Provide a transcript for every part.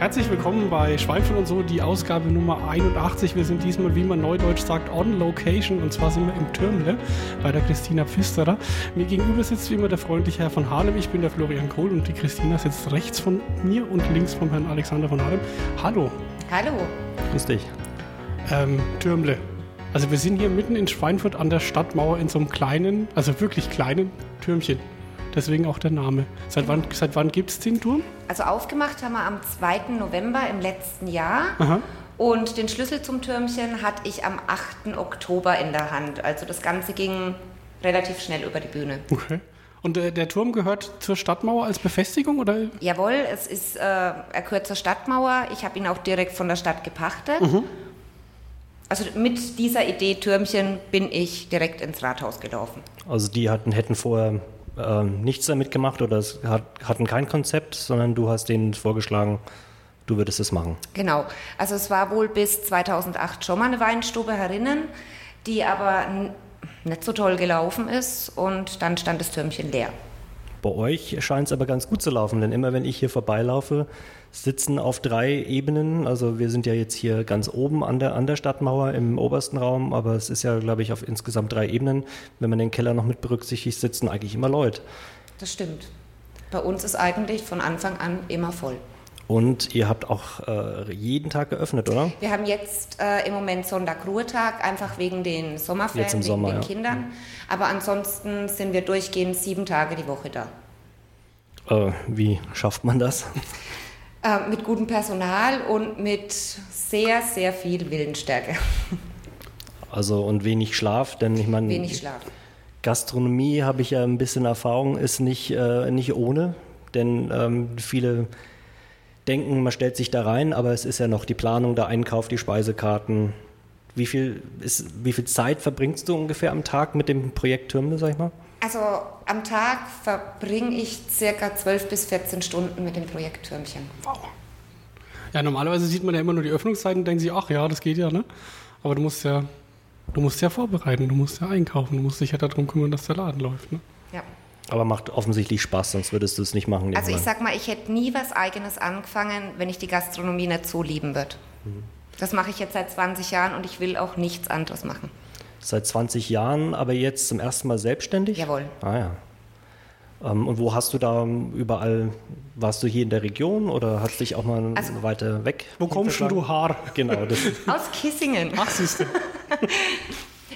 Herzlich willkommen bei Schweinfurt und so, die Ausgabe Nummer 81. Wir sind diesmal, wie man neudeutsch sagt, on location und zwar sind wir im Türmle bei der Christina Pfisterer. Mir gegenüber sitzt wie immer der freundliche Herr von Harlem. Ich bin der Florian Kohl und die Christina sitzt rechts von mir und links vom Herrn Alexander von Harlem. Hallo. Hallo. Grüß dich. Ähm, Türmle. Also wir sind hier mitten in Schweinfurt an der Stadtmauer in so einem kleinen, also wirklich kleinen Türmchen. Deswegen auch der Name. Seit wann, seit wann gibt es den Turm? Also aufgemacht haben wir am 2. November im letzten Jahr. Aha. Und den Schlüssel zum Türmchen hatte ich am 8. Oktober in der Hand. Also das Ganze ging relativ schnell über die Bühne. Okay. Und äh, der Turm gehört zur Stadtmauer als Befestigung oder? Jawohl, es ist, äh, er gehört zur Stadtmauer. Ich habe ihn auch direkt von der Stadt gepachtet. Mhm. Also mit dieser Idee Türmchen bin ich direkt ins Rathaus gelaufen. Also die hatten, hätten vorher ähm, nichts damit gemacht oder es hat, hatten kein Konzept, sondern du hast denen vorgeschlagen, du würdest es machen. Genau. Also es war wohl bis 2008 schon mal eine Weinstube herinnen, die aber nicht so toll gelaufen ist und dann stand das Türmchen leer. Bei euch scheint es aber ganz gut zu laufen, denn immer wenn ich hier vorbeilaufe, sitzen auf drei Ebenen, also wir sind ja jetzt hier ganz oben an der, an der Stadtmauer im obersten Raum, aber es ist ja, glaube ich, auf insgesamt drei Ebenen. Wenn man den Keller noch mit berücksichtigt, sitzen eigentlich immer Leute. Das stimmt. Bei uns ist eigentlich von Anfang an immer voll. Und ihr habt auch äh, jeden Tag geöffnet, oder? Wir haben jetzt äh, im Moment Sonntag-Ruhetag, einfach wegen den Sommerferien, wegen Sommer, den ja. Kindern. Aber ansonsten sind wir durchgehend sieben Tage die Woche da. Äh, wie schafft man das? Äh, mit gutem Personal und mit sehr, sehr viel Willensstärke. Also und wenig Schlaf, denn ich meine, Wenig Schlaf. Gastronomie habe ich ja ein bisschen Erfahrung, ist nicht, äh, nicht ohne, denn ähm, viele denken, man stellt sich da rein, aber es ist ja noch die Planung, der Einkauf, die Speisekarten. Wie viel, ist, wie viel Zeit verbringst du ungefähr am Tag mit dem Projekt Türme, sag ich mal? Also am Tag verbringe ich circa 12 bis 14 Stunden mit dem Projekt Türmchen. Ja, normalerweise sieht man ja immer nur die Öffnungszeiten und denkt sich, ach ja, das geht ja, ne? Aber du musst ja, du musst ja vorbereiten, du musst ja einkaufen, du musst dich ja darum kümmern, dass der Laden läuft, ne? Ja. Aber macht offensichtlich Spaß, sonst würdest du es nicht machen. Also ich irgendwann. sag mal, ich hätte nie was Eigenes angefangen, wenn ich die Gastronomie nicht so lieben würde. Das mache ich jetzt seit 20 Jahren und ich will auch nichts anderes machen. Seit 20 Jahren, aber jetzt zum ersten Mal selbstständig? Jawohl. Ah ja. Ähm, und wo hast du da überall, warst du hier in der Region oder hast dich auch mal Also- weiter weg? Wo kommst denn du Haar? Genau, das, Aus Kissingen. Ach, siehst du.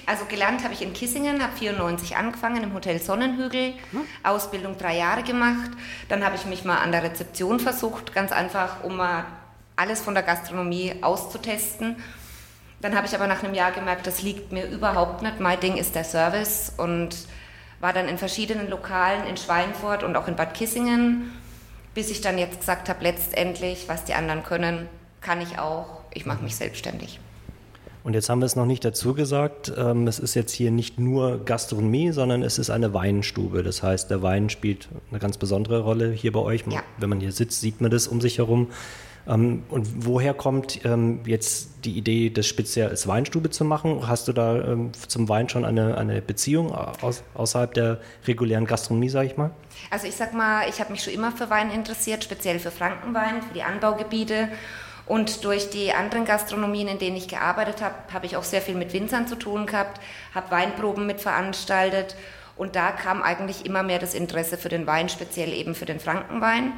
Also gelernt habe ich in Kissingen, habe 94 angefangen im Hotel Sonnenhügel, Ausbildung drei Jahre gemacht. Dann habe ich mich mal an der Rezeption versucht, ganz einfach, um mal alles von der Gastronomie auszutesten. Dann habe ich aber nach einem Jahr gemerkt, das liegt mir überhaupt nicht. Mein Ding ist der Service und war dann in verschiedenen Lokalen in Schweinfurt und auch in Bad Kissingen, bis ich dann jetzt gesagt habe, letztendlich, was die anderen können, kann ich auch. Ich mache mich selbstständig. Und jetzt haben wir es noch nicht dazu gesagt, ähm, es ist jetzt hier nicht nur Gastronomie, sondern es ist eine Weinstube. Das heißt, der Wein spielt eine ganz besondere Rolle hier bei euch. Ja. Wenn man hier sitzt, sieht man das um sich herum. Ähm, und woher kommt ähm, jetzt die Idee, das speziell als Weinstube zu machen? Hast du da ähm, zum Wein schon eine, eine Beziehung aus, außerhalb der regulären Gastronomie, sage ich mal? Also ich sag mal, ich habe mich schon immer für Wein interessiert, speziell für Frankenwein, für die Anbaugebiete. Und durch die anderen Gastronomien, in denen ich gearbeitet habe, habe ich auch sehr viel mit Winzern zu tun gehabt, habe Weinproben mit veranstaltet. Und da kam eigentlich immer mehr das Interesse für den Wein, speziell eben für den Frankenwein.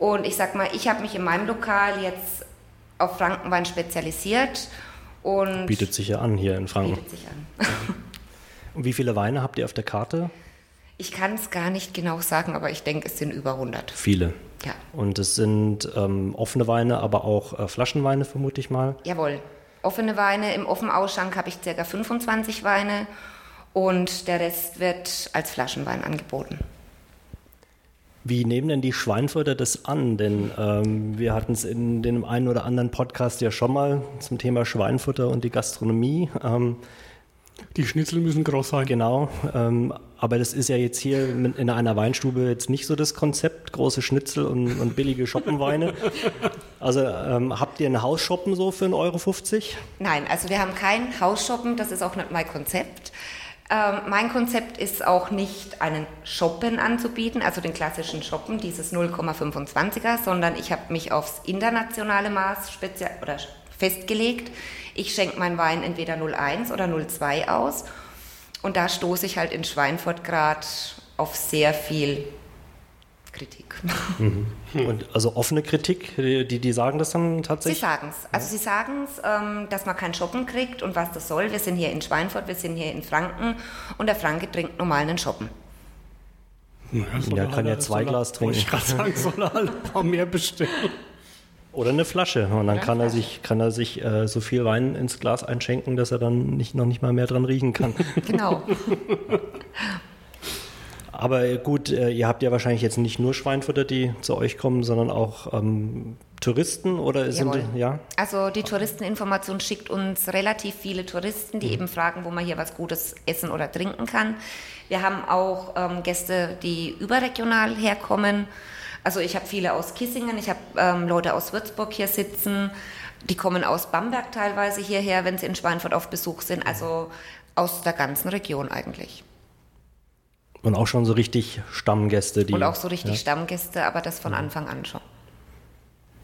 Und ich sag mal, ich habe mich in meinem Lokal jetzt auf Frankenwein spezialisiert und Bietet sich ja an hier in Franken. bietet sich an. Und wie viele Weine habt ihr auf der Karte? Ich kann es gar nicht genau sagen, aber ich denke, es sind über 100. Viele. Ja. Und es sind ähm, offene Weine, aber auch äh, Flaschenweine, vermute ich mal. Jawohl. Offene Weine. Im Offenausschank habe ich ca. 25 Weine und der Rest wird als Flaschenwein angeboten. Wie nehmen denn die Schweinfurter das an? Denn ähm, wir hatten es in dem einen oder anderen Podcast ja schon mal zum Thema Schweinfutter und die Gastronomie. Ähm, Die Schnitzel müssen groß sein. genau. Ähm, aber das ist ja jetzt hier in einer Weinstube jetzt nicht so das Konzept, große Schnitzel und, und billige Schoppenweine. Also ähm, habt ihr einen Hausshoppen so für 1,50 Euro? Nein, also wir haben kein Hausshoppen, das ist auch nicht mein Konzept. Ähm, mein Konzept ist auch nicht einen Shoppen anzubieten, also den klassischen Shoppen, dieses 0,25er, sondern ich habe mich aufs internationale Maß speziell oder festgelegt. Ich schenke meinen Wein entweder 0,1 oder 0,2 aus. Und da stoße ich halt in Schweinfurt gerade auf sehr viel Kritik. Mhm. Und also offene Kritik, die, die sagen das dann tatsächlich? Sie sagen es. Also sie sagen es, ähm, dass man kein Shoppen kriegt und was das soll. Wir sind hier in Schweinfurt, wir sind hier in Franken und der Franke trinkt normal einen Shoppen. Ja, der kann ja zwei Glas trinken. Ich gerade sagen, soll er ein paar mehr bestellen. Oder eine Flasche. Und dann kann er sich, kann er sich äh, so viel Wein ins Glas einschenken, dass er dann nicht, noch nicht mal mehr dran riechen kann. Genau. Aber gut, äh, ihr habt ja wahrscheinlich jetzt nicht nur Schweinfutter, die zu euch kommen, sondern auch ähm, Touristen oder sind Jawohl. ja? Also die Touristeninformation schickt uns relativ viele Touristen, die Mhm. eben fragen, wo man hier was Gutes essen oder trinken kann. Wir haben auch ähm, Gäste, die überregional herkommen. Also ich habe viele aus Kissingen, ich habe ähm, Leute aus Würzburg hier sitzen, die kommen aus Bamberg teilweise hierher, wenn sie in Schweinfurt auf Besuch sind. Also aus der ganzen Region eigentlich. Und auch schon so richtig Stammgäste, die. Und auch so richtig ja, Stammgäste, aber das von Anfang an schon.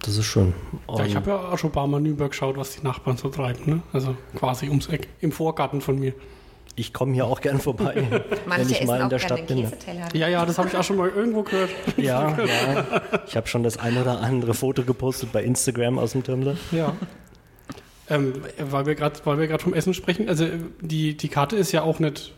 Das ist schön. Ja, ich Und- habe ja auch schon ein paar Mal Nürnberg geschaut, was die Nachbarn so treiben. Ne? Also quasi ums Eck, im Vorgarten von mir. ich komme hier auch gern vorbei, wenn ich mal in der Stadt bin. Ja, ja, das habe ich auch schon mal irgendwo gehört. Ja, ja. Ich habe schon das ein oder andere Foto gepostet bei Instagram aus dem Türmle. Ja. Ähm, weil wir gerade weil wir gerade vom Essen sprechen, also äh, die, die Karte ist ja auch nicht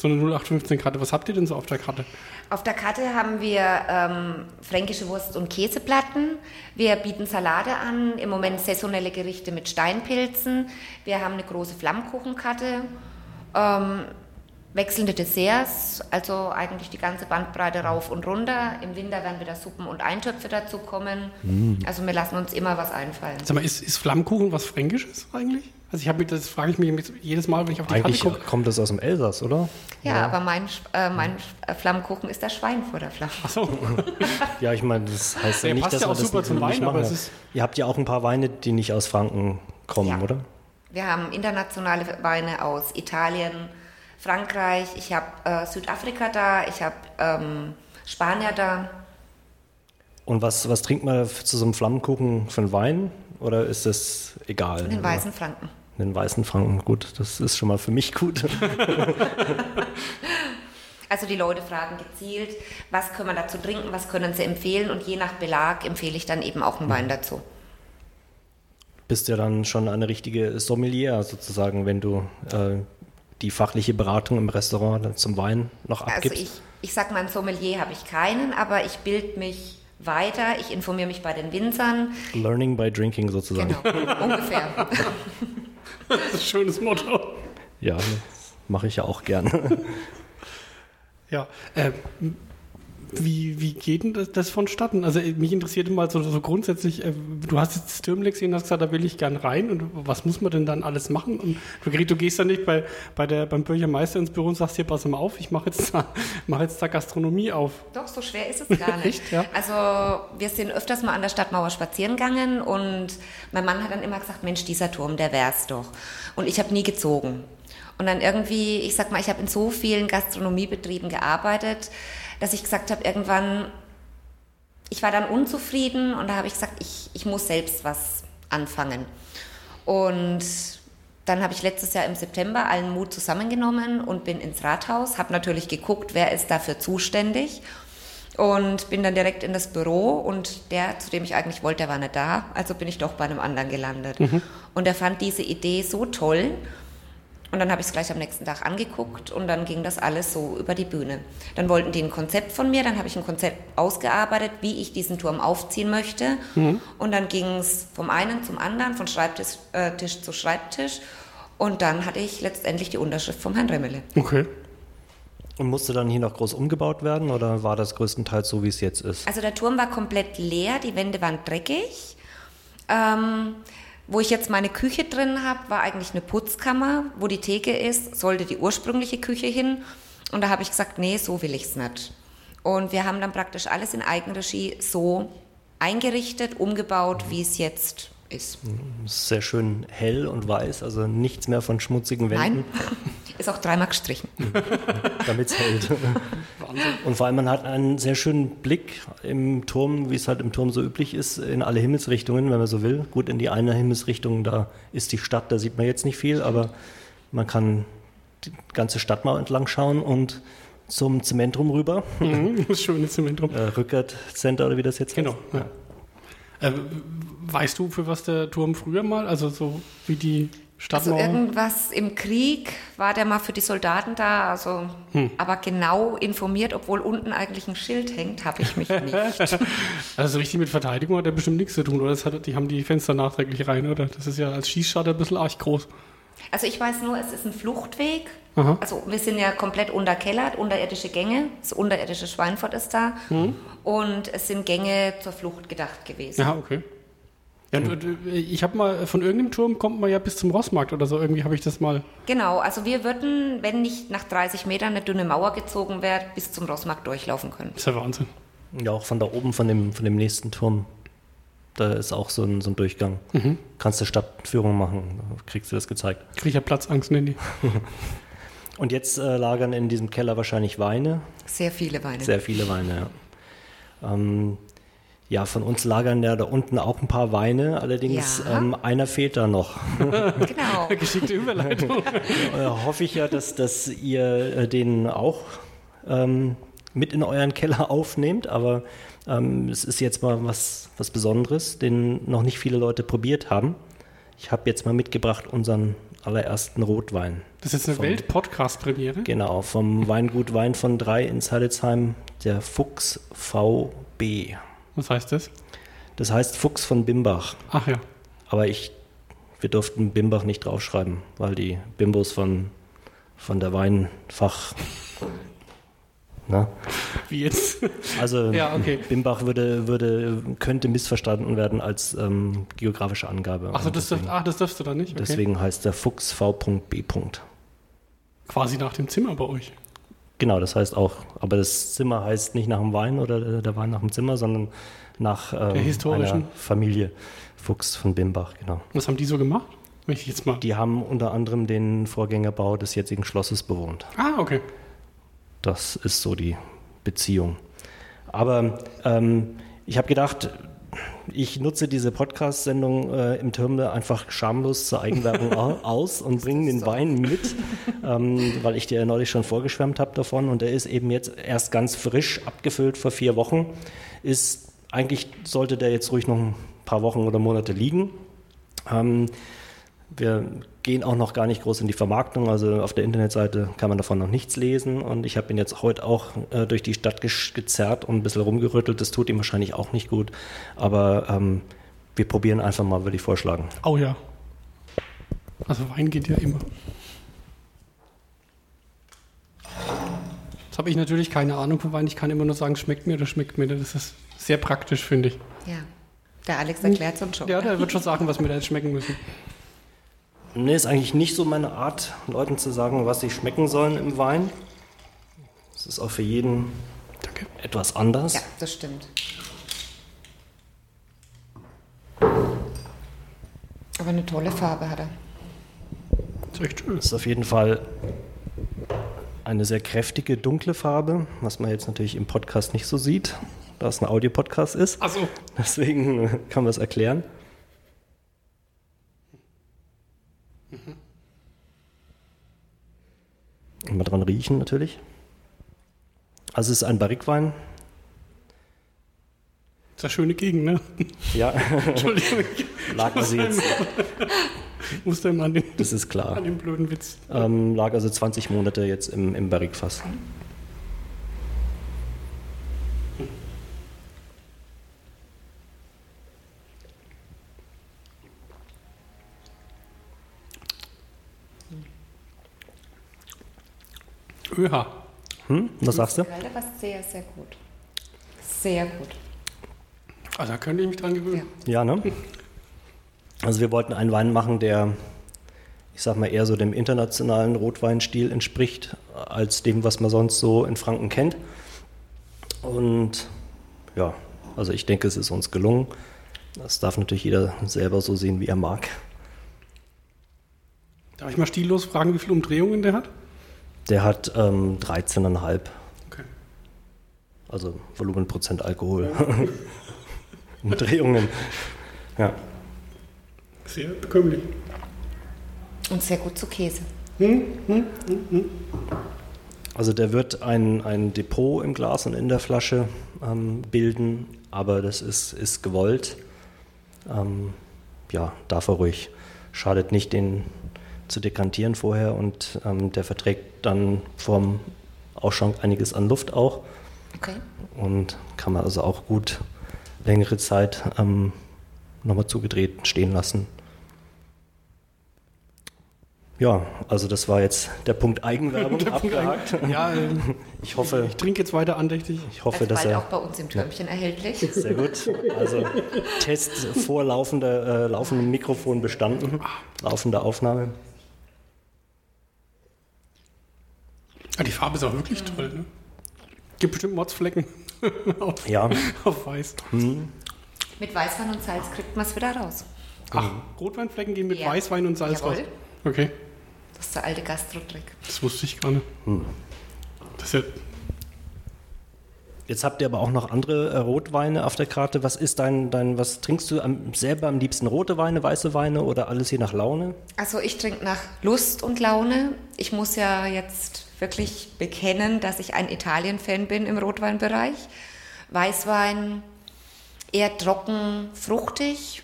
so eine 0815-Karte. Was habt ihr denn so auf der Karte? Auf der Karte haben wir ähm, fränkische Wurst- und Käseplatten. Wir bieten Salate an, im Moment saisonelle Gerichte mit Steinpilzen. Wir haben eine große Flammkuchenkarte, ähm, wechselnde Desserts, also eigentlich die ganze Bandbreite rauf und runter. Im Winter werden wieder Suppen und Eintöpfe dazu kommen. Also wir lassen uns immer was einfallen. Sag mal, ist, ist Flammkuchen was Fränkisches eigentlich? Also ich habe das frage ich mich jedes Mal, wenn ich auf die Eigentlich Karte gucke. kommt das aus dem Elsass, oder? Ja, aber mein, äh, mein Flammkuchen ist der Schweinfurter Flamm. Achso, Ja, ich meine, das heißt ja Der nicht, passt dass ja auch das super zum nicht Wein, aber es ist- Ihr habt ja auch ein paar Weine, die nicht aus Franken kommen, Ja. oder? Wir haben internationale Weine aus Italien, Frankreich, ich habe äh, Südafrika da, ich habe ähm, Spanier da. Und was, was trinkt man zu so einem Flammkuchen für einen Wein? Oder ist das egal? Den weißen Franken. Den weißen Franken, gut, das ist schon mal für mich gut. Also die Leute fragen gezielt, was können wir dazu trinken, was können sie empfehlen und je nach Belag empfehle ich dann eben auch einen Wein dazu. Bist ja dann schon eine richtige Sommelier sozusagen, wenn du äh, die fachliche Beratung im Restaurant zum Wein noch Also abgibst. ich, ich sag mal, einen Sommelier habe ich keinen, aber ich bilde mich weiter, ich informiere mich bei den Winzern. Learning by drinking sozusagen. Genau, ungefähr. das ist ein schönes Motto. Ja, mache ich ja auch gerne. Ja, äh, wie, wie geht denn das, das vonstatten? Also äh, mich interessiert mal so, so grundsätzlich, äh, du hast jetzt das Türmle gesehen, hast gesagt, da will ich gern rein und was muss man denn dann alles machen? Und du, du gehst dann nicht bei, bei der, beim Bürgermeister ins Büro und sagst, hier, pass mal auf, ich mache jetzt, da- mach jetzt da Gastronomie auf. Doch, so schwer ist es gar nicht. Echt, ja? Also wir sind öfters mal an der Stadtmauer spazieren gegangen und mein Mann hat dann immer gesagt, Mensch, dieser Turm, der wär's doch. Und ich habe nie gezogen. Und dann irgendwie, ich sag mal, ich habe in so vielen Gastronomiebetrieben gearbeitet, dass ich gesagt habe, irgendwann, ich war dann unzufrieden und da habe ich gesagt, ich, ich muss selbst was anfangen. Und dann habe ich letztes Jahr im September allen Mut zusammengenommen und bin ins Rathaus, habe natürlich geguckt, wer ist dafür zuständig und bin dann direkt in das Büro und der, zu dem ich eigentlich wollte, der war nicht da, also bin ich doch bei einem anderen gelandet. Und er fand diese Idee so toll und dann habe ich es gleich am nächsten Tag angeguckt und dann ging das alles so über die Bühne. Dann wollten die ein Konzept von mir, dann habe ich ein Konzept ausgearbeitet, wie ich diesen Turm aufziehen möchte. Und dann ging es vom einen zum anderen, von Schreibtisch äh, Tisch zu Schreibtisch. Und dann hatte ich letztendlich die Unterschrift vom Herrn Remmele. Okay. Und musste dann hier noch groß umgebaut werden oder war das größtenteils so, wie es jetzt ist? Also der Turm war komplett leer, die Wände waren dreckig. Ähm, wo ich jetzt meine Küche drin habe, war eigentlich eine Putzkammer. Wo die Theke ist, sollte die ursprüngliche Küche hin. Und da habe ich gesagt, nee, so will ich es nicht. Und wir haben dann praktisch alles in Eigenregie so eingerichtet, umgebaut, wie es jetzt ist. Sehr schön hell und weiß, also nichts mehr von schmutzigen Wänden. Nein, Ist auch dreimal gestrichen. damit es hält. Und vor allem, man hat einen sehr schönen Blick im Turm, wie es halt im Turm so üblich ist, in alle Himmelsrichtungen, wenn man so will. Gut, in die eine Himmelsrichtung, da ist die Stadt, da sieht man jetzt nicht viel, aber man kann die ganze Stadt mal entlang schauen und zum Zementrum rüber. Mhm, das schöne Zementrum. Äh, Rückert Center oder wie das jetzt Genau. heißt. Ja. Äh, weißt du, für was der Turm früher mal, also so wie die Also Stadtmauer? irgendwas im Krieg war der mal für die Soldaten da, also aber genau informiert, obwohl unten eigentlich ein Schild hängt, habe ich mich nicht. also so richtig mit Verteidigung hat der bestimmt nichts zu tun, oder? Das hat, die haben die Fenster nachträglich rein, oder? Das ist ja als Schießscharter ein bisschen arg groß. Also ich weiß nur, es ist ein Fluchtweg. Aha. Also wir sind ja komplett unterkellert, unterirdische Gänge. Das unterirdische Schweinfurt ist da. Und es sind Gänge zur Flucht gedacht gewesen. Ja, okay. Ja, und, äh, ich habe mal, von irgendeinem Turm kommt man ja bis zum Rossmarkt oder so. Irgendwie habe ich das mal. Genau, also wir würden, wenn nicht nach 30 Metern eine dünne Mauer gezogen wäre, bis zum Rossmarkt durchlaufen können. ist ja Wahnsinn. Ja, auch von da oben, von dem, von dem nächsten Turm. Da ist auch so ein, so ein Durchgang. Kannst du Stadtführung machen, kriegst du das gezeigt. Kriege ich ja Platzangst, nennen die. Und jetzt äh, lagern in diesem Keller wahrscheinlich Weine, Sehr viele Weine. sehr viele Weine, ja. Ähm, ja, von uns lagern ja da unten auch ein paar Weine, allerdings Ja. ähm, einer fehlt da noch. Genau. Geschickte Überleitung. äh, hoffe ich ja, dass, dass ihr äh, den auch ähm, mit in euren Keller aufnehmt, aber ähm, es ist jetzt mal was, was Besonderes, den noch nicht viele Leute probiert haben. Ich habe jetzt mal mitgebracht unseren allerersten Rotwein. Das ist jetzt eine Welt-Podcast-Premiere. Genau, vom Weingut Wein von 3 in Salzheim, der Fuchs VB. Was heißt das? Das heißt Fuchs von Bimbach. Ach ja. Aber ich, wir durften Bimbach nicht draufschreiben, weil die Bimbos von, von der Weinfach. Na? Wie jetzt? Also Ja, okay. Bimbach würde, würde, könnte missverstanden werden als ähm, geografische Angabe. Ach so, Und das, dürft, ach, das darfst du dann nicht? Okay. deswegen heißt der Fuchs V.B. Quasi nach dem Zimmer bei euch. Genau, das heißt auch, aber das Zimmer heißt nicht nach dem Wein oder der Wein nach dem Zimmer, sondern nach ähm, historischen. einer Familie Fuchs von Bimbach, genau. Was haben die so gemacht? Ich jetzt mal. Die haben unter anderem den Vorgängerbau des jetzigen Schlosses bewohnt. Ah, okay. Das ist so die Beziehung. Aber ähm, ich habe gedacht, ich nutze diese Podcast-Sendung äh, im Terminal einfach schamlos zur Eigenwerbung au- aus und bringe den Wein mit, ähm, weil ich dir ja neulich schon vorgeschwärmt habe davon und der ist eben jetzt erst ganz frisch abgefüllt vor vier Wochen. Ist eigentlich sollte der jetzt ruhig noch ein paar Wochen oder Monate liegen. Ähm, wir gehen auch noch gar nicht groß in die Vermarktung, also auf der Internetseite kann man davon noch nichts lesen und ich habe ihn jetzt heute auch äh, durch die Stadt gezerrt und ein bisschen rumgerüttelt. Das tut ihm wahrscheinlich auch nicht gut, aber ähm, wir probieren einfach mal, würde ich vorschlagen. Oh ja. Also Wein geht ja immer. Jetzt habe ich natürlich keine Ahnung von Wein. Ich kann immer nur sagen, schmeckt mir oder schmeckt mir. Das ist sehr praktisch, finde ich. Ja. Der Alex erklärt es uns schon. Ja, der wird schon sagen, was wir da jetzt schmecken müssen. Nee, ist eigentlich nicht so meine Art, Leuten zu sagen, was sie schmecken sollen im Wein. Es ist auch für jeden Danke. etwas anders. Ja, das stimmt. Aber eine tolle Farbe hat er. Das ist echt schön. Es ist auf jeden Fall eine sehr kräftige, dunkle Farbe, was man jetzt natürlich im Podcast nicht so sieht, da es ein Audiopodcast ist. Achso. Deswegen äh, kann man es erklären. Mal dran riechen natürlich. Also es ist ein Barrikwein. Das ist eine schöne Gegend, ne? Ja, Entschuldigung. lag also jetzt, musste immer an den, das ist klar. an den blöden Witz. Ähm, lag also 20 Monate jetzt im, im Barrikfass. ÖH. Hm? Was sagst du? Kalt, aber sehr, sehr gut. Sehr gut. Also da könnte ich mich dran gewöhnen. Ja, ne? Also wir wollten einen Wein machen, der, ich sag mal, eher so dem internationalen Rotweinstil entspricht, als dem, was man sonst so in Franken kennt. Und ja, also ich denke, es ist uns gelungen. Das darf natürlich jeder selber so sehen, wie er mag. Darf ich mal stillos fragen, wie viele Umdrehungen der hat? Der hat ähm, 13,5. Okay. Also Volumenprozent Alkohol. Umdrehungen. Ja. Sehr bekömmlich. Und sehr gut zu Käse. Also der wird ein, ein Depot im Glas und in der Flasche ähm, bilden, aber das ist, ist gewollt. Ähm, ja, darf er ruhig. Schadet nicht, den zu dekantieren vorher und ähm, der verträgt dann vorm Ausschank einiges an Luft auch Okay. und kann man also auch gut längere Zeit ähm, nochmal zugedreht stehen lassen. Ja, also das war jetzt der Punkt Eigenwerbung abgehakt. Ja, ähm, Ich hoffe, ich trinke jetzt weiter andächtig. ich hoffe, Also dass bald er auch bei uns im Türmchen erhältlich. sehr gut. Also Test vor laufender, äh, laufendem Mikrofon bestanden, laufende Aufnahme. Ah, die Farbe ist auch wirklich toll, ne? Gibt bestimmt Motzflecken auf, Ja, auf Weiß. Mit Weißwein und Salz kriegt man es wieder raus. Ach, Rotweinflecken gehen mit Ja. Weißwein und Salz Jawohl. raus. Okay, Das ist der alte Gastrotrick. das wusste ich gar nicht. Das ist ja, jetzt habt ihr aber auch noch andere äh, Rotweine auf der Karte. Was ist dein, dein was trinkst du am, selber am liebsten? Rote Weine, weiße Weine oder alles je nach Laune? Also ich trinke nach Lust und Laune. Ich muss ja jetzt wirklich bekennen, dass ich ein Italien-Fan bin im Rotweinbereich. Weißwein eher trocken, fruchtig,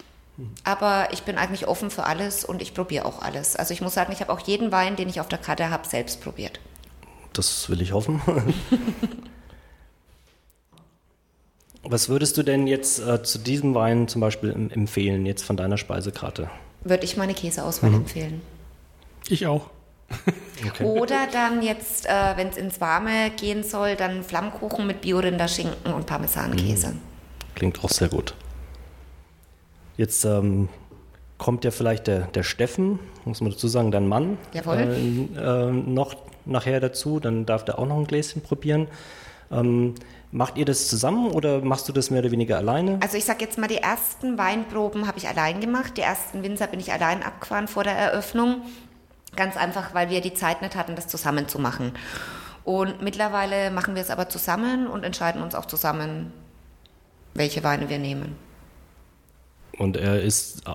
aber ich bin eigentlich offen für alles und ich probiere auch alles. Also ich muss sagen, ich habe auch jeden Wein, den ich auf der Karte habe, selbst probiert. Das will ich hoffen. Was würdest du denn jetzt äh, zu diesem Wein zum Beispiel em- empfehlen, jetzt von deiner Speisekarte? Würde ich meine Käseauswahl empfehlen. ich auch. Oder dann jetzt, äh, wenn es ins Warme gehen soll, dann Flammkuchen mit Biorinder-Schinken und Parmesankäse. Klingt auch sehr gut. Jetzt ähm, kommt ja vielleicht der, der Steffen, muss man dazu sagen, dein Mann, Jawohl. äh, äh, noch nachher dazu. Dann darf der auch noch ein Gläschen probieren. Ähm, macht ihr das zusammen oder machst du das mehr oder weniger alleine? Also ich sage jetzt mal, die ersten Weinproben habe ich allein gemacht. Die ersten Winzer bin ich allein abgefahren vor der Eröffnung. Ganz einfach, weil wir die Zeit nicht hatten, das zusammen zu machen. Und mittlerweile machen wir es aber zusammen und entscheiden uns auch zusammen, welche Weine wir nehmen. Und er ist äh,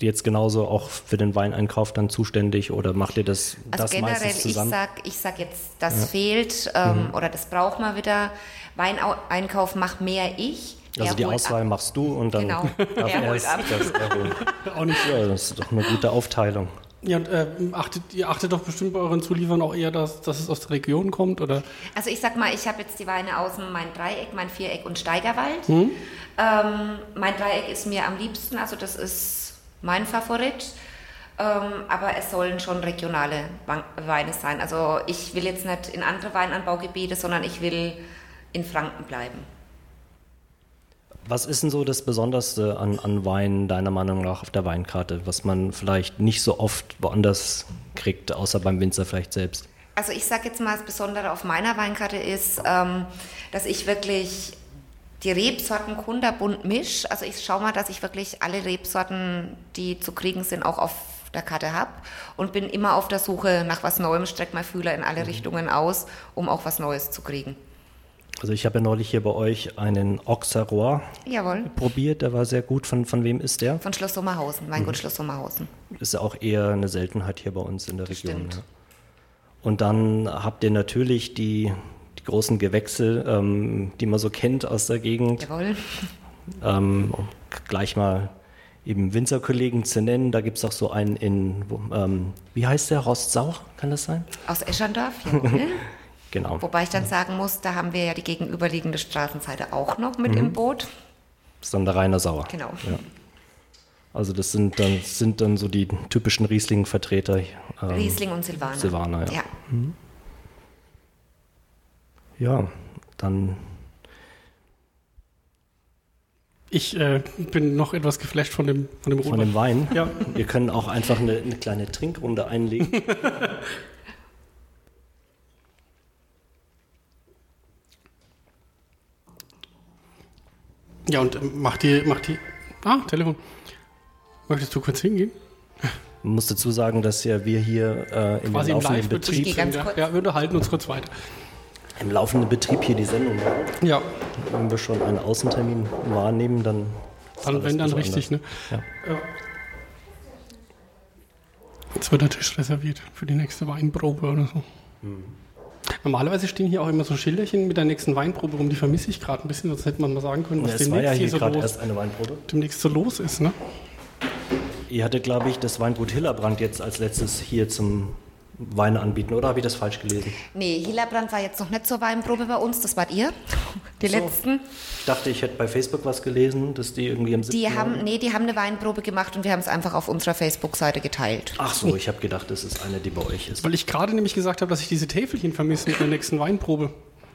jetzt genauso auch für den Weineinkauf dann zuständig oder macht ihr das, Also das generell, meistens ich zusammen? sag, ich sag jetzt, das fehlt ähm, oder das braucht man wieder. Weineinkauf macht mehr ich. also Er die Auswahl ab. machst du und dann Genau. darf Er er holt es, ab. das er. Auch nicht. Ja, das ist doch eine gute Aufteilung. Ja, und äh, achtet, ihr achtet doch bestimmt bei euren Zuliefern auch eher, dass, dass es aus der Region kommt, oder? Also ich sag mal, ich habe jetzt die Weine außen mein Dreieck, mein Viereck und Steigerwald. Hm? Ähm, mein Dreieck ist mir am liebsten, also das ist mein Favorit. Ähm, aber es sollen schon regionale Weine sein. Also ich will jetzt nicht in andere Weinanbaugebiete, sondern ich will in Franken bleiben. Was ist denn so das Besonderste an, an Wein deiner Meinung nach auf der Weinkarte, was man vielleicht nicht so oft woanders kriegt, außer beim Winzer vielleicht selbst? Also ich sage jetzt mal, das Besondere auf meiner Weinkarte ist, ähm, dass ich wirklich die Rebsorten kunderbunt misch. Also ich schaue mal, dass ich wirklich alle Rebsorten, die zu kriegen sind, auch auf der Karte habe und bin immer auf der Suche nach was Neuem, strecke mein Fühler in alle Richtungen aus, um auch was Neues zu kriegen. Also ich habe ja neulich hier bei euch einen Auxerrois Jawohl. probiert, der war sehr gut. Von, von wem ist der? Von Schloss Sommerhausen, Weingut Schloss Sommerhausen. Ist ja auch eher eine Seltenheit hier bei uns in der Region. stimmt. Ja. Und dann habt ihr natürlich die, die großen Gewächse, ähm, die man so kennt aus der Gegend. Jawohl. Ähm, gleich mal eben Winzerkollegen zu nennen. Da gibt es auch so einen in, ähm, wie heißt der? Rostsau, kann das sein? Aus Eschandorf, jawohl. Genau. Wobei ich dann sagen muss, da haben wir ja die gegenüberliegende Straßenseite auch noch mit im Boot. Das ist dann der Rainer Sauer. Genau. Ja. Also das sind dann, sind dann so die typischen Riesling-Vertreter. Ähm, Riesling und Silvaner. Silvaner, ja. ja. Ja, dann Ich äh, bin noch etwas geflasht von dem, von dem von Rotwein. dem Wein. Ja. Wir können auch einfach eine, eine kleine Trinkrunde einlegen. Ja, und ähm, macht die, macht die. Ah, Telefon. Möchtest du kurz hingehen? Man muss dazu sagen, dass ja wir hier äh, im laufenden Live-Betrieb Betrieb, Ja. kurz. ja, wir unterhalten uns kurz weiter. im laufenden Betrieb hier die Sendung machen. Ja, Wenn wir schon einen Außentermin wahrnehmen, dann dann wenn dann richtig, ne? anders. Ja. Jetzt wird der Tisch reserviert für die nächste Weinprobe oder so. Mhm. Normalerweise stehen hier auch immer so Schilderchen mit der nächsten Weinprobe rum. Die vermisse ich gerade ein bisschen, sonst hätte man mal sagen können, was Ja, war demnächst ja hier hier so los, erst eine Weinprobe. demnächst so los ist. Ne? Ihr hattet, glaube ich, das Weingut Hillerbrand jetzt als letztes hier zum Wein anbieten, oder habe ich das falsch gelesen? Nee, Hillerbrand war jetzt noch nicht zur Weinprobe bei uns, das wart ihr, die So. letzten. Ich dachte, ich hätte bei Facebook was gelesen, dass die irgendwie am 7. Die haben, nee, die haben eine Weinprobe gemacht und wir haben es einfach auf unserer Facebook-Seite geteilt. Ach so, ich habe gedacht, das ist eine, die bei euch ist. Weil ich gerade nämlich gesagt habe, dass ich diese Täfelchen vermisse mit der nächsten Weinprobe.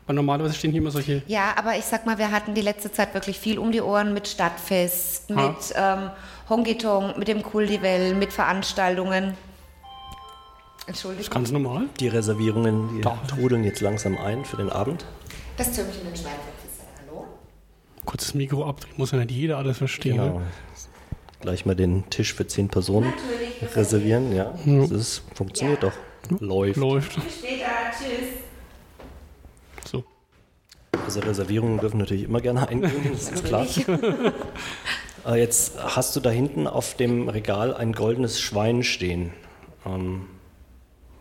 Weil normalerweise stehen hier immer solche. Ja, aber ich sag mal, wir hatten die letzte Zeit wirklich viel um die Ohren mit Stadtfest, Ja. mit ähm, Hongitong, mit dem Kuldivel, mit Veranstaltungen. Entschuldigung. Ganz normal. Die Reservierungen, die Da. trudeln jetzt langsam ein für den Abend. Das Türmchen in Schweinfurt ist Hallo? Kurzes Mikro abdrehen, muss ja nicht jeder alles verstehen. Genau. Ne? Gleich mal den Tisch für zehn Personen Natürlich. reservieren. Ja, das ist, funktioniert Ja. doch. Läuft. Läuft. Bis später. Tschüss. So. Also Reservierungen dürfen natürlich immer gerne eingehen, das ist klar. Äh, Jetzt hast du da hinten auf dem Regal ein goldenes Schwein stehen. Ähm,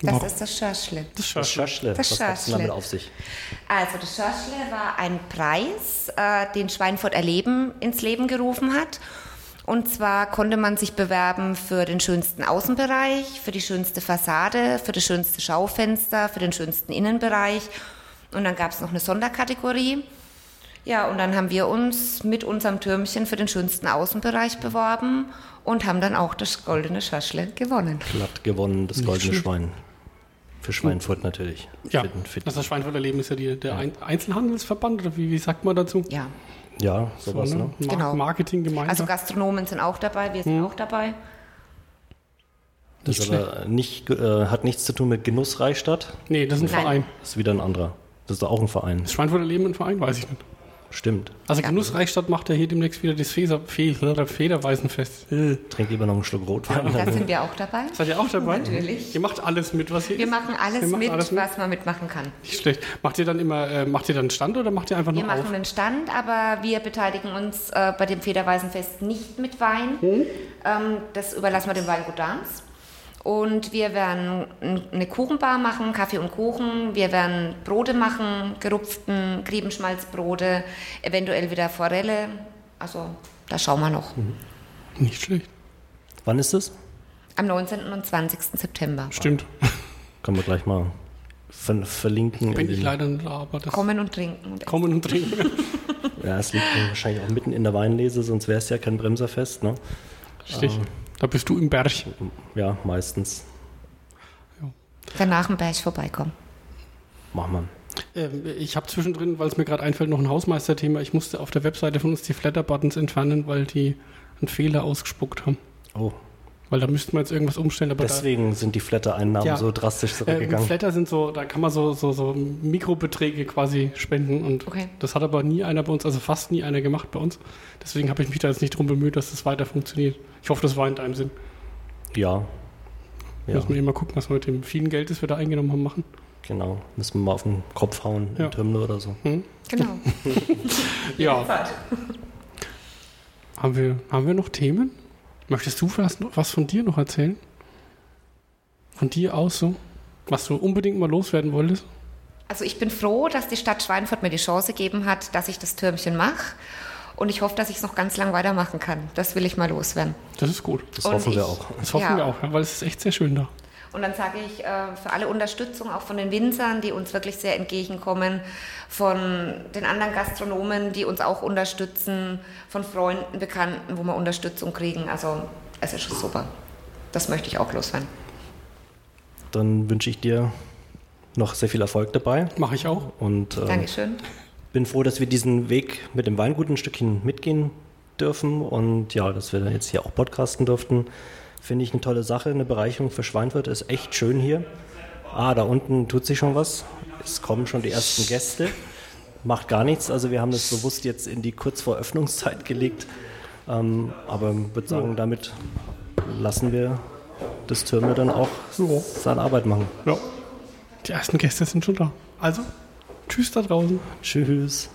Das Warum? ist das Schörschle. Das Schaschle, Das was hat es Schaschle. damit auf sich? Also das Schörschle war ein Preis, äh, den Schweinfurt Erleben ins Leben gerufen hat. Und zwar konnte man sich bewerben für den schönsten Außenbereich, für die schönste Fassade, für das schönste Schaufenster, für den schönsten Innenbereich. Und dann gab es noch eine Sonderkategorie. Ja, und dann haben wir uns mit unserem Türmchen für den schönsten Außenbereich beworben und haben dann auch das goldene Schörschle gewonnen. Glatt gewonnen, das goldene. Schwein. Für Schweinfurt natürlich. Ja, Für den- für das ist das Schweinfurter Leben ist ja die, der Ein Einzelhandelsverband oder wie, wie sagt man dazu? Ja, ja, sowas, so, ne? Mar Genau. Marketinggemeinschaft. also Gastronomen sind auch dabei, wir sind auch dabei. Das Nicht ist aber nicht, äh, hat nichts zu tun mit Genussreichstadt. nee, das ist ein Nein. Verein. Das ist wieder ein anderer. Das ist doch auch ein Verein. Das Schweinfurter Leben ein Verein, weiß ich nicht. Stimmt. Also Genussreichstadt macht ja hier demnächst wieder das Feder, Fe Federweisenfest. Äh. Trink lieber noch einen Schluck Rotwein. Da sind wir auch dabei. Seid ihr auch dabei? Natürlich. Ihr macht alles mit, was hier Wir ist? machen alles macht mit, alles mit? was man mitmachen kann. Nicht schlecht. Macht ihr dann immer, äh, macht ihr dann einen Stand oder macht ihr einfach Wir nur auf? machen einen Stand, aber wir beteiligen uns äh, bei dem Federweisenfest nicht mit Wein. Hm? Ähm, das überlassen wir dem Weingut Dahms. Und wir werden eine Kuchenbar machen, Kaffee und Kuchen. Wir werden Brote machen, gerupften Griebenschmalzbrote, eventuell wieder Forelle. Also da schauen wir noch. Hm. Nicht schlecht. Wann ist es? Am 19. und 20. September. Stimmt. Können wir gleich mal ver verlinken. Bin in ich leider nicht da, aber das Kommen und trinken. Und Kommen und Trinken. Ja, es liegt wahrscheinlich auch mitten in der Weinlese, sonst wäre es ja kein Bremserfest. Ne? Richtig. Da bist du im Berg. Ja, meistens. danach im Berg vorbeikommen. Machen wir. Ähm, ich habe zwischendrin, weil es mir gerade einfällt, noch ein Hausmeisterthema. Ich musste auf der Webseite von uns die Flatter-Buttons entfernen, weil die einen Fehler ausgespuckt haben. Oh, Weil da müssten wir jetzt irgendwas umstellen. Aber deswegen sind die Flatter-Einnahmen Ja. so drastisch da, äh, mit zurückgegangen. Flatter sind so, da kann man so, so, so Mikrobeträge quasi spenden. Und Okay. das hat aber nie einer bei uns, also fast nie einer gemacht bei uns. Deswegen habe ich mich da jetzt nicht drum bemüht, dass das weiter funktioniert. Ich hoffe, das war in deinem Sinn. ja. Ja, Müssen wir immer gucken, was wir mit dem vielen Geld, das wir da eingenommen haben, machen. genau. Müssen wir mal auf den Kopf hauen Ja. im Terminal oder so. Genau. Ja. Haben wir, haben wir noch Themen? Möchtest du was, was von dir noch erzählen? Von dir aus so? Was du unbedingt mal loswerden wolltest? Also ich bin froh, dass die Stadt Schweinfurt mir die Chance gegeben hat, dass ich das Türmchen mache. Und ich hoffe, dass ich es noch ganz lang weitermachen kann. Das will ich mal loswerden. Das ist gut. Das Und hoffen wir ich- auch. Das hoffen Ja. wir auch, weil es ist echt sehr schön da. Und dann sage ich äh, für alle Unterstützung, auch von den Winzern, die uns wirklich sehr entgegenkommen, von den anderen Gastronomen, die uns auch unterstützen, von Freunden, Bekannten, wo wir Unterstützung kriegen. Also es ist schon super. Das möchte ich auch loswerden. Dann wünsche ich dir noch sehr viel Erfolg dabei Mache ich auch. und äh, Dankeschön. Bin froh, dass wir diesen Weg mit dem Weingut ein Stückchen mitgehen dürfen und ja, dass wir dann jetzt hier auch podcasten durften. Finde ich eine tolle Sache, eine Bereicherung für Schweinfurt. Ist echt schön hier. Ah, da unten tut sich schon was. Es kommen schon die ersten Gäste. Macht gar nichts. Also wir haben das bewusst jetzt in die kurz vor Öffnungszeit gelegt. Ähm, aber ich würde sagen, damit lassen wir das Türme dann auch seine Arbeit machen. Ja. Die ersten Gäste sind schon da. Also, tschüss da draußen. Tschüss.